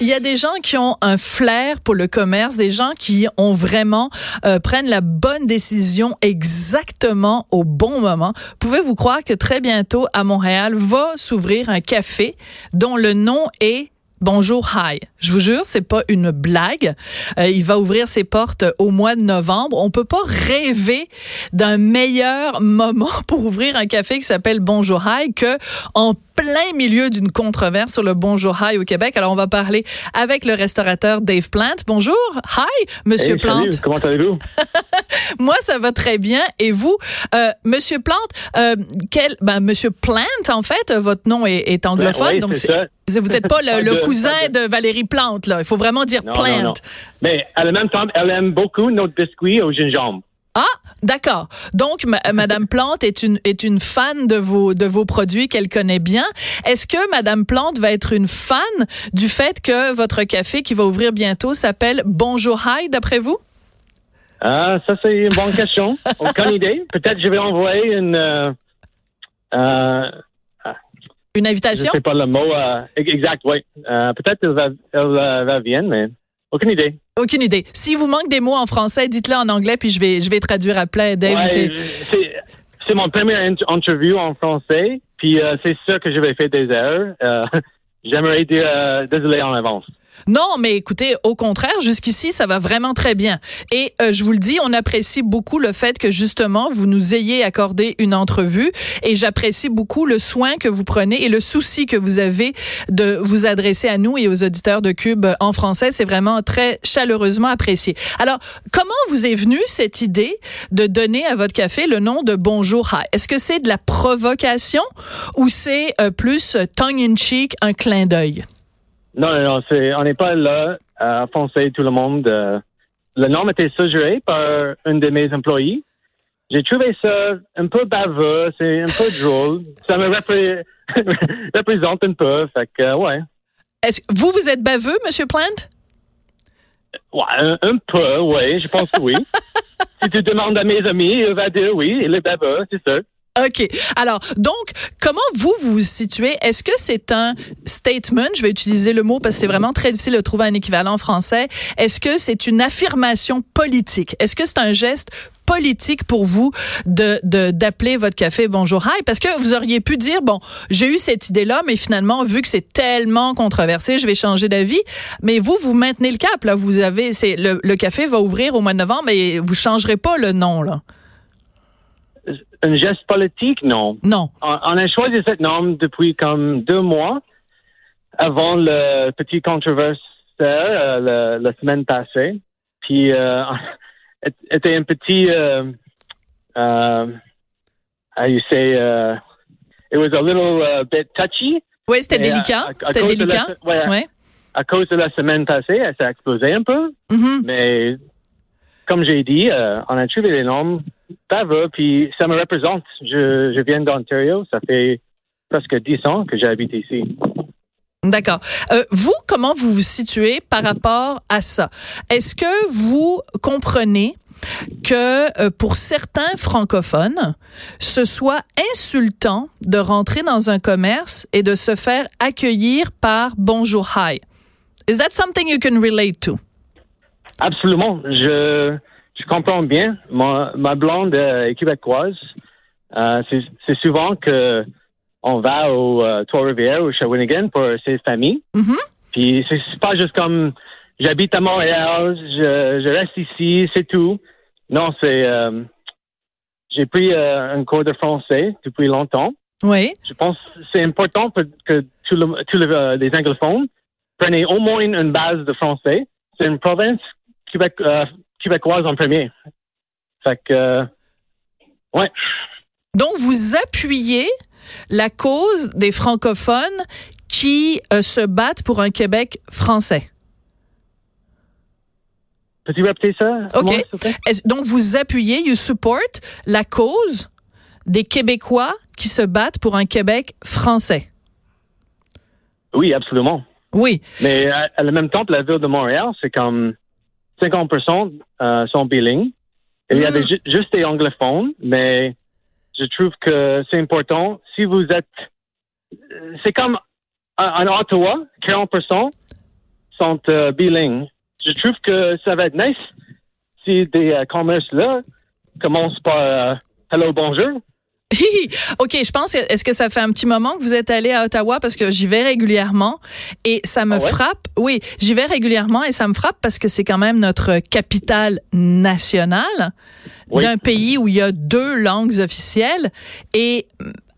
Il y a des gens qui ont un flair pour le commerce, des gens qui ont vraiment euh, prennent la bonne décision exactement au bon moment. Pouvez-vous croire que très bientôt à Montréal va s'ouvrir un café dont le nom est Bonjour Hi. Je vous jure, c'est pas une blague. Euh, il va ouvrir ses portes au mois de novembre. On peut pas rêver d'un meilleur moment pour ouvrir un café qui s'appelle Bonjour Hi que en plein milieu d'une controverse sur le Bonjour Hi au Québec. Alors, on va parler avec le restaurateur Dave Plant. Bonjour. Hi, Monsieur Hey, Plant. salut, comment allez-vous? Moi, ça va très bien. Et vous, euh, Monsieur Plante, euh, quel, ben, Monsieur Plant, en fait, euh, votre nom est, est anglophone, oui, donc c'est vous n'êtes pas le, cousin de Valérie Plante, là. Il faut vraiment dire Non, Plant. non, non. Mais à la même temps, elle aime beaucoup notre biscuit au gingembre. Ah, d'accord. Donc, ma- Madame Plante est une est une fan de vos de vos produits qu'elle connaît bien. Est-ce que Madame Plante va être une fan du fait que votre café qui va ouvrir bientôt s'appelle Bonjour Hi, d'après vous? Ah, ça, c'est une bonne question. Aucune idée. Peut-être je vais envoyer une... Euh, euh, Une je invitation? sais pas le mot euh, exact, oui. Euh, Peut-être elle va, elle euh, va venir, mais aucune idée. Aucune idée. S'il vous manque des mots en français, dites-le en anglais, puis je vais, je vais traduire après. Dave, Ouais, c'est- mon premier int- interview en français, puis euh, c'est sûr que je vais faire des erreurs. Euh, J'aimerais dire euh, désolé en avance. Non, mais écoutez, au contraire, jusqu'ici, ça va vraiment très bien. Et euh, je vous le dis, on apprécie beaucoup le fait que justement vous nous ayez accordé une entrevue, et j'apprécie beaucoup le soin que vous prenez et le souci que vous avez de vous adresser à nous et aux auditeurs de Cube en français. C'est vraiment très chaleureusement apprécié. Alors, comment vous est venue cette idée de donner à votre café le nom de Bonjour Hi? Est-ce que c'est de la provocation ou c'est euh, plus tongue in cheek, un clin d'œil? Non, non, non, c'est, on n'est pas là à foncer tout le monde. euh. le nom était suggéré par un de mes employés. J'ai trouvé ça un peu baveux, c'est un peu drôle. Ça me repré- représente un peu, fait que, ouais. Est-ce vous, vous êtes baveux, Monsieur Plant? Ouais, un, un peu, oui, je pense que oui. si tu demandes à mes amis, ils vont dire oui, il est baveux, c'est ça. OK. Alors, donc, comment vous vous situez? Est-ce que c'est un statement? Je vais utiliser le mot parce que c'est vraiment très difficile de trouver un équivalent français. Est-ce que c'est une affirmation politique? Est-ce que c'est un geste politique pour vous de d'appeler votre café Bonjour Hi? Parce que vous auriez pu dire, bon, j'ai eu cette idée-là, mais finalement, vu que c'est tellement controversé, je vais changer d'avis. Mais vous, vous maintenez le cap, là. Vous avez, c'est, le, le café va ouvrir au mois de novembre, mais vous changerez pas le nom, là. Un geste politique, non. Non. On, on a choisi ce nom depuis comme deux mois avant le petit controverse euh, la semaine passée. Puis, euh, était un petit, euh, euh, how you say, uh, it was a little uh, bit touchy. Oui, c'était à- délicat. C'était de la- délicat. ouais, Ouais. À cause de la semaine passée, ça a explosé un peu. Mhm. Mais comme j'ai dit, euh, on a trouvé les noms baveux, puis ça me représente. Je, viens d'Ontario, ça fait presque dix ans que j'habite ici. D'accord. Euh, vous, comment vous vous situez par rapport à ça? Est-ce que vous comprenez que euh, pour certains francophones, ce soit insultant de rentrer dans un commerce et de se faire accueillir par Bonjour Hi? Is that something you can relate to? Absolument. Je, je comprends bien. Ma, ma blonde euh, est québécoise. Euh, c'est souvent que on va au euh, Trois-Rivières ou Shawinigan pour ses familles. Mhm. Puis c'est pas juste comme j'habite à Montréal, je, je reste ici, c'est tout. Non, c'est euh, j'ai pris euh, un cours de français depuis longtemps. Oui. Je pense que c'est important pour- que tous le- le- les anglophones prennent au moins une base de français. C'est une province québec- euh, québécoise en premier. Fait que, euh, ouais. Donc, vous appuyez la cause des francophones qui euh, se battent pour un Québec français. Peux-tu répéter ça? OK. Donc, vous appuyez, you support la cause des Québécois qui se battent pour un Québec français. Oui, absolument. Oui. Mais à, à la même temps, la ville de Montréal, c'est comme 50% euh, sont bilingues. Il y a des ju- juste des anglophones, mais je trouve que c'est important. Si vous êtes, c'est comme en Ottawa, 40% sont euh, bilingues. Je trouve que ça va être nice si des euh, commerces-là commencent par euh, Hello, bonjour. OK, je pense, est-ce que ça fait un petit moment que vous êtes allé à Ottawa? Parce que j'y vais régulièrement et ça me Ah ouais? frappe. Oui, j'y vais régulièrement et ça me frappe parce que c'est quand même notre capitale nationale Oui. d'un pays où il y a deux langues officielles et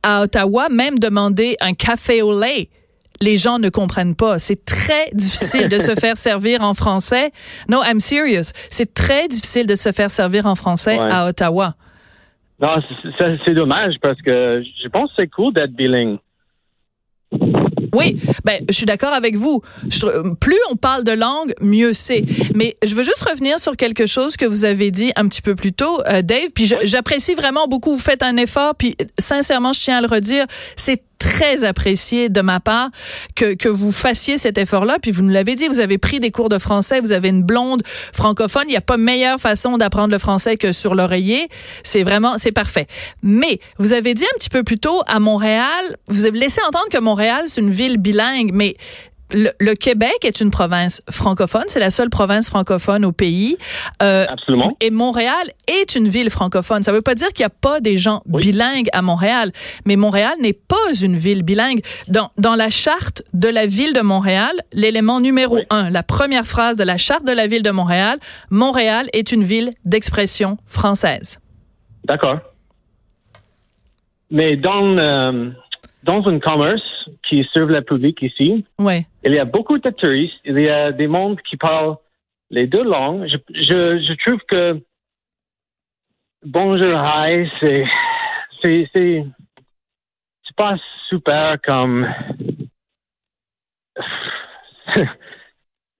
à Ottawa, même demander un café au lait, les gens ne comprennent pas. C'est très difficile de se faire servir en français. No, I'm serious. C'est très difficile de se faire servir en français Ouais. à Ottawa. Non, c'est- dommage parce que je pense que c'est cool d'être bilingue. Oui, ben je suis d'accord avec vous. Je plus on parle de langue, mieux c'est. Mais je veux juste revenir sur quelque chose que vous avez dit un petit peu plus tôt, euh, Dave. Puis j'apprécie vraiment beaucoup. Vous faites un effort. Puis sincèrement, je tiens à le redire, c'est très apprécié de ma part que, que vous fassiez cet effort-là. Puis vous nous l'avez dit, vous avez pris des cours de français, vous avez une blonde francophone. Il n'y a pas meilleure façon d'apprendre le français que sur l'oreiller. C'est vraiment, c'est parfait. Mais vous avez dit un petit peu plus tôt à Montréal, vous avez laissé entendre que Montréal, c'est une ville bilingue, mais le, le Québec est une province francophone, c'est la seule province francophone au pays. Euh, Absolument. et Montréal est une ville francophone. Ça ne veut pas dire qu'il n'y a pas des gens Oui. bilingues à Montréal, mais Montréal n'est pas une ville bilingue. Dans, dans la charte de la ville de Montréal, l'élément numéro Oui. un, la première phrase de la charte de la ville de Montréal, Montréal est une ville d'expression française. D'accord. Mais dans, euh, dans un commerce qui serve le public ici, Oui. Il y a beaucoup de touristes, il y a des mondes qui parlent les deux langues. Je, je, je trouve que bonjour, hi, c'est, c'est, c'est, c'est pas super comme, je,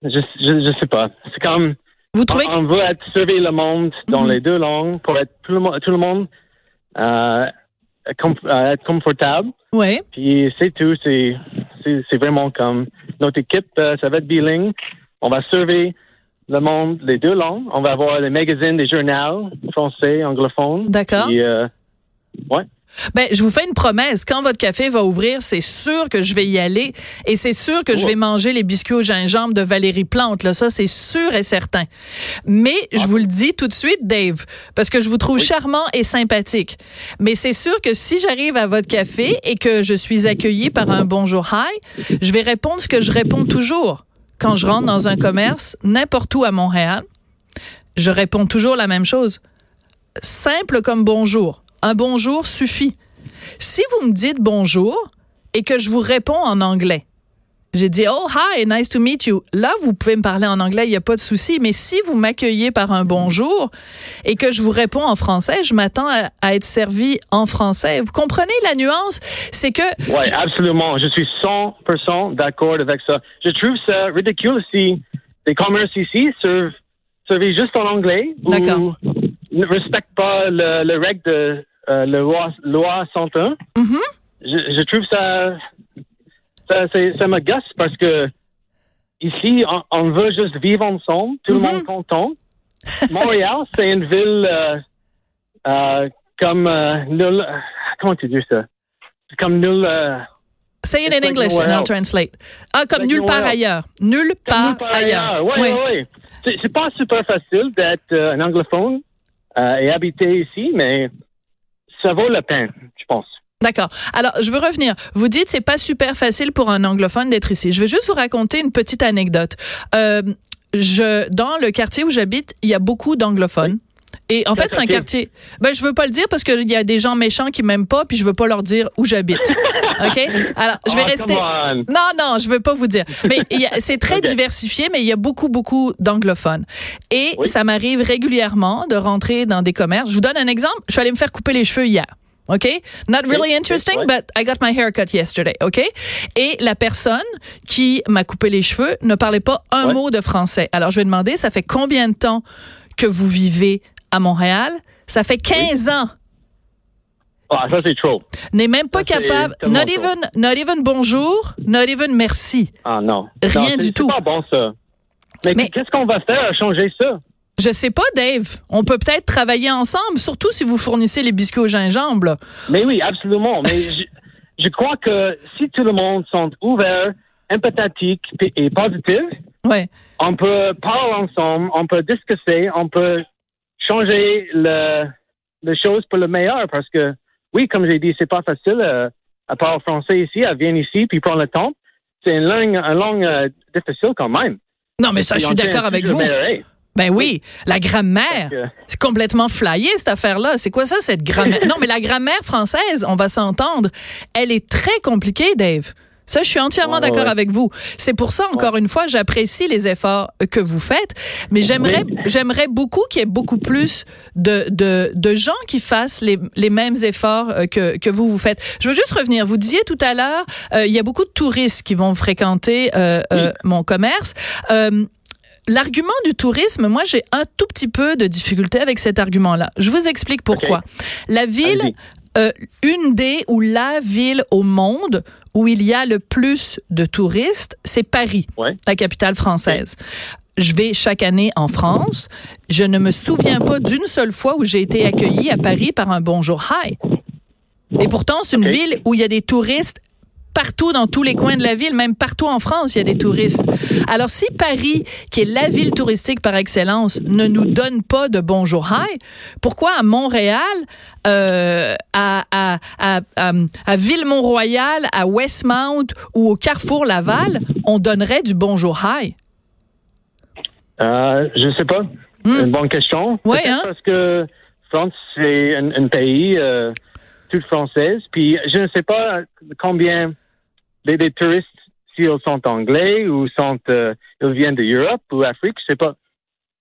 je, je sais pas. C'est comme, Vous trouvez on veut être servir le monde dans Mhm. les deux langues pour être tout le, tout le monde euh, com- euh, être confortable. oui. Puis c'est tout. C'est c'est c'est vraiment comme notre équipe, euh, ça va être bilingue. On va servir le monde les deux langues. On va avoir les magazines, les journaux français, anglophones. D'accord. Puis, euh, ouais. Ben, je vous fais une promesse. Quand votre café va ouvrir, c'est sûr que je vais y aller et c'est sûr que je Oh. vais manger les biscuits au gingembre de Valérie Plante. Là, ça, c'est sûr et certain. Mais je vous le dis tout de suite, Dave, parce que je vous trouve Oui. charmant et sympathique. Mais c'est sûr que si j'arrive à votre café et que je suis accueillie par un bonjour hi, je vais répondre ce que je réponds toujours quand je rentre dans un commerce, n'importe où à Montréal. Je réponds toujours la même chose. Simple comme bonjour. Un bonjour suffit. Si vous me dites bonjour et que je vous réponds en anglais, j'ai dit oh hi, nice to meet you. Là, vous pouvez me parler en anglais, il n'y a pas de souci. Mais si vous m'accueillez par un bonjour et que je vous réponds en français, je m'attends à, à être servi en français. Vous comprenez la nuance? C'est que Ouais, absolument. Je suis 100% d'accord avec ça. Je trouve ça ridicule si les commerces ici servent, servent juste en anglais D'accord. ou ne respectent pas le, le règle de euh, la loi, loi 101. Mhm. je, je trouve ça, ça, ça me gosse parce que ici, on, on veut juste vivre ensemble, tout le monde content. Montréal, c'est une ville euh, euh, comme nul. Comment tu dis ça? Comme nul. say it in like English and I'll translate. Ah, comme Like nulle part ailleurs. Nulle part ailleurs. Ouais, Oui. ouais. C'est, c'est pas super facile d'être euh, un anglophone euh, et habiter ici, mais ça vaut la peine, je pense. D'accord. Alors, je veux revenir. Vous dites c'est pas super facile pour un anglophone d'être ici. Je vais juste vous raconter une petite anecdote. Euh, je dans le quartier où j'habite, il y a beaucoup d'anglophones. Et en fait, c'est un quartier? Ben, je veux pas le dire parce qu'il y a des gens méchants qui m'aiment pas, puis je veux pas leur dire où j'habite. OK? Alors, je vais Oh, rester. Non, non, je veux pas vous dire. Mais c'est très diversifié, mais il y a beaucoup, beaucoup d'anglophones. Et Oui. ça m'arrive régulièrement de rentrer dans des commerces. Je vous donne un exemple. Je suis allée me faire couper les cheveux hier. OK? Not really interesting, but I got my hair cut yesterday. OK? Et la personne qui m'a coupé les cheveux ne parlait pas un Ouais. mot de français. Alors, je vais demander, ça fait combien de temps que vous vivez à Montréal? Ça fait 15 ans. Ah, ça, c'est trop. N'est même pas Ça, capable. Not trop. even, not even bonjour, not even merci. Ah non. Rien Non, du tout. C'est pas bon ça. Mais, Mais- qu'est-ce qu'on va faire à changer ça? Je sais pas, Dave. On peut peut-être travailler ensemble, surtout si vous fournissez les biscuits au gingembre. là. Mais oui, absolument. Mais je, je crois que si tout le monde sont ouverts, empathiques et positifs, ouais. on peut parler ensemble, on peut discuter, on peut changer le, les choses pour le meilleur parce que, oui, comme j'ai dit, c'est pas facile euh, à parler français ici, à venir ici puis prendre le temps. C'est une langue, une langue euh, difficile quand même. Non, mais ça, je suis d'accord avec vous. Ben oui, la grammaire. C'est complètement flyé, cette affaire-là. C'est quoi ça, cette grammaire? non, mais la grammaire française, on va s'entendre, elle est très compliquée, Dave. Ça, je suis entièrement d'accord avec vous. C'est pour ça, encore une fois, j'apprécie les efforts que vous faites, mais j'aimerais, j'aimerais beaucoup qu'il y ait beaucoup plus de, de, de gens qui fassent les, les mêmes efforts euh, que, que vous vous faites. Je veux juste revenir. Vous disiez tout à l'heure, euh, il y a beaucoup de touristes qui vont fréquenter euh, euh mon commerce. L'argument du tourisme, moi, j'ai un tout petit peu de difficulté avec cet argument-là. Je vous explique pourquoi. La ville, euh, une des ou la ville au monde où il y a le plus de touristes, c'est Paris, la capitale française. Je vais chaque année en France. Je ne me souviens pas d'une seule fois où j'ai été accueilli à Paris par un bonjour hi. Et pourtant, c'est une ville où il y a des touristes partout dans tous les coins de la ville, même partout en France, il y a des touristes. Alors si Paris, qui est la ville touristique par excellence, ne nous donne pas de bonjour hi, pourquoi à Montréal, euh, à, à, à, à, Ville-Mont-Royal, à Westmount ou au Carrefour Laval, on donnerait du bonjour hi? Euh, je sais pas. Hmm. Une bonne question. Oui, hein? Parce que France, c'est un, pays euh, toute française. Puis je ne sais pas combien des, touristes, s'ils sont anglais ou euh, ils viennent d'Europe ou Afrique, je sais pas.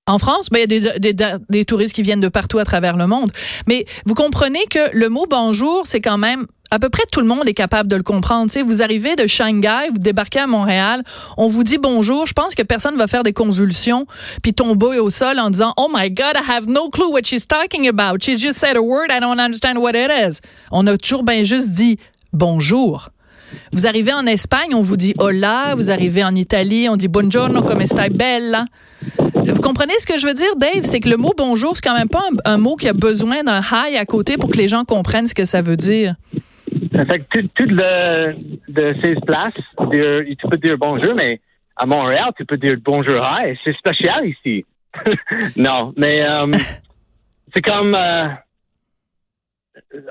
En France, ben, il y a des, des, des, touristes qui viennent de partout à travers le monde. Mais vous comprenez que le mot bonjour, c'est quand même à peu près tout le monde est capable de le comprendre. sais, vous arrivez de Shanghai, vous débarquez à Montréal, on vous dit bonjour. Je pense que personne va faire des convulsions puis tomber au sol en disant Oh my God, I have no clue what she's talking about. She just said a word, I don't understand what it is. On a toujours bien juste dit bonjour. Vous arrivez en Espagne, on vous dit hola. Vous arrivez en Italie, on dit buongiorno, come stai bella. Vous comprenez ce que je veux dire, Dave? C'est que le mot bonjour, c'est quand même pas un, mot qui a besoin d'un hi à côté pour que les gens comprennent ce que ça veut dire. Fait que toutes de ces places, tu peux dire bonjour, mais à Montréal, tu peux dire bonjour hi. C'est spécial ici. non, mais um, c'est comme uh,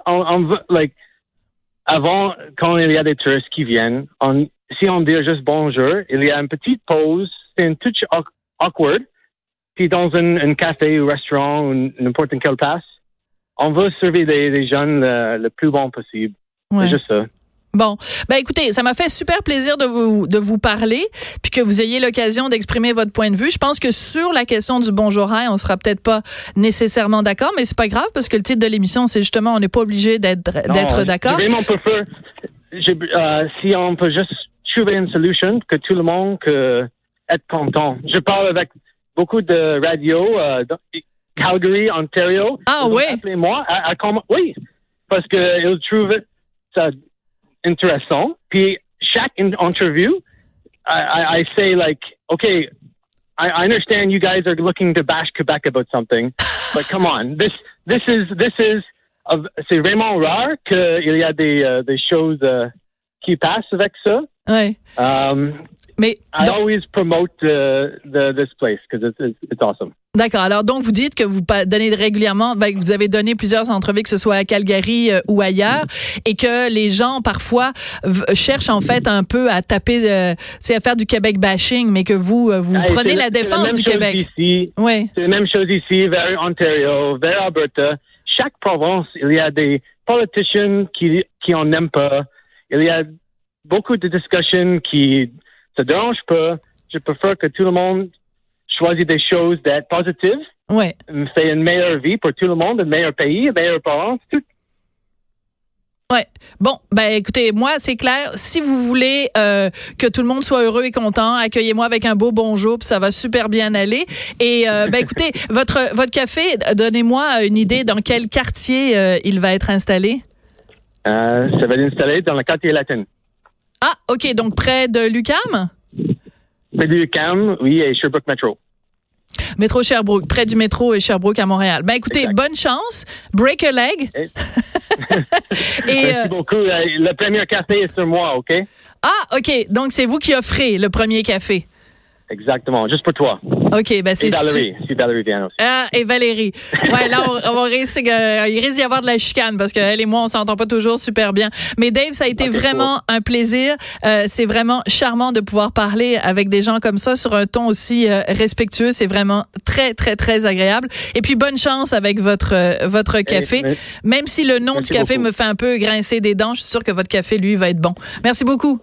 on, on, like avant, quand il y a des touristes qui viennent, on, si on dit juste bonjour, il y a une petite pause, c'est une touch awkward. Puis dans un, un café ou restaurant ou n'importe quelle place, on veut servir des, jeunes le, plus bon possible. C'est juste ça. Bon, ben écoutez, ça m'a fait super plaisir de vous de vous parler, puis que vous ayez l'occasion d'exprimer votre point de vue. Je pense que sur la question du bonjour on on sera peut-être pas nécessairement d'accord, mais c'est pas grave parce que le titre de l'émission, c'est justement, on n'est pas obligé d'être d'être d'accord. Vraiment préfère, euh, si on peut juste trouver une solution que tout le monde peut être content. Je parle avec beaucoup de radio, euh, Calgary, Ontario. Ah oui. Appelez-moi. oui, parce que ils trouvent ça intéressant. Puis chaque interview, I, I say like, okay, I, I understand you guys are looking to bash Quebec about something, but come on, this this is this is c'est vraiment rare qu'il y a des uh, des choses uh, qui passent avec ça. Ouais. Um, mais I always promote uh, the, this place because it's, it's awesome. D'accord. Alors donc vous dites que vous donnez régulièrement, ben, vous avez donné plusieurs entrevues que ce soit à Calgary euh, ou ailleurs, et que les gens parfois cherchent en fait un peu à taper, euh, à faire du Québec bashing, mais que vous euh, vous prenez la défense du Québec. Ici. Oui. C'est la même chose ici, vers Ontario, vers Alberta. Chaque province, il y a des politiciens qui qui en aiment pas. Il y a beaucoup de discussions qui se dérangent pas. Je préfère que tout le monde choisir des choses d'être positives. Ouais. Fait une meilleure vie pour tout le monde, un meilleur pays, un meilleur parents, tout. Ouais. Bon, ben écoutez, moi c'est clair. Si vous voulez euh, que tout le monde soit heureux et content, accueillez-moi avec un beau bonjour, puis ça va super bien aller. Et euh, ben écoutez, votre votre café, donnez-moi une idée dans quel quartier euh, il va être installé? ça va être installé dans le quartier latin. Ah, ok, donc près de Lucam? Près de Lucam, oui, et Sherbrooke Metro. Métro Sherbrooke, près du métro Sherbrooke à Montréal. Ben écoutez, bonne chance. Break a leg. Et, Merci euh, beaucoup. Le premier café est sur moi, OK? Ah, OK. Donc, c'est vous qui offrez le premier café. Exactement, juste pour toi. OK, ben c'est Valérie, si Valérie vient aussi. Ah, et Valérie. Ouais, là, on, on risque, euh, il risque d'y avoir de la chicane parce qu'elle et moi, on s'entend pas toujours super bien. Mais Dave, ça a été vraiment un plaisir. Euh, c'est vraiment charmant de pouvoir parler avec des gens comme ça sur un ton aussi euh, respectueux. C'est vraiment très, très, très agréable. Et puis, bonne chance avec votre, euh, votre café. Même si le nom du café me fait un peu grincer des dents, je suis sûre que votre café, lui, va être bon. Merci beaucoup.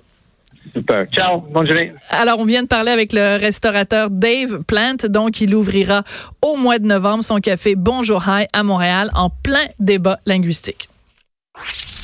Super. Ciao. Bonne. Alors, on vient de parler avec le restaurateur Dave Plant. Donc, il ouvrira au mois de novembre son café Bonjour High à Montréal en plein débat linguistique.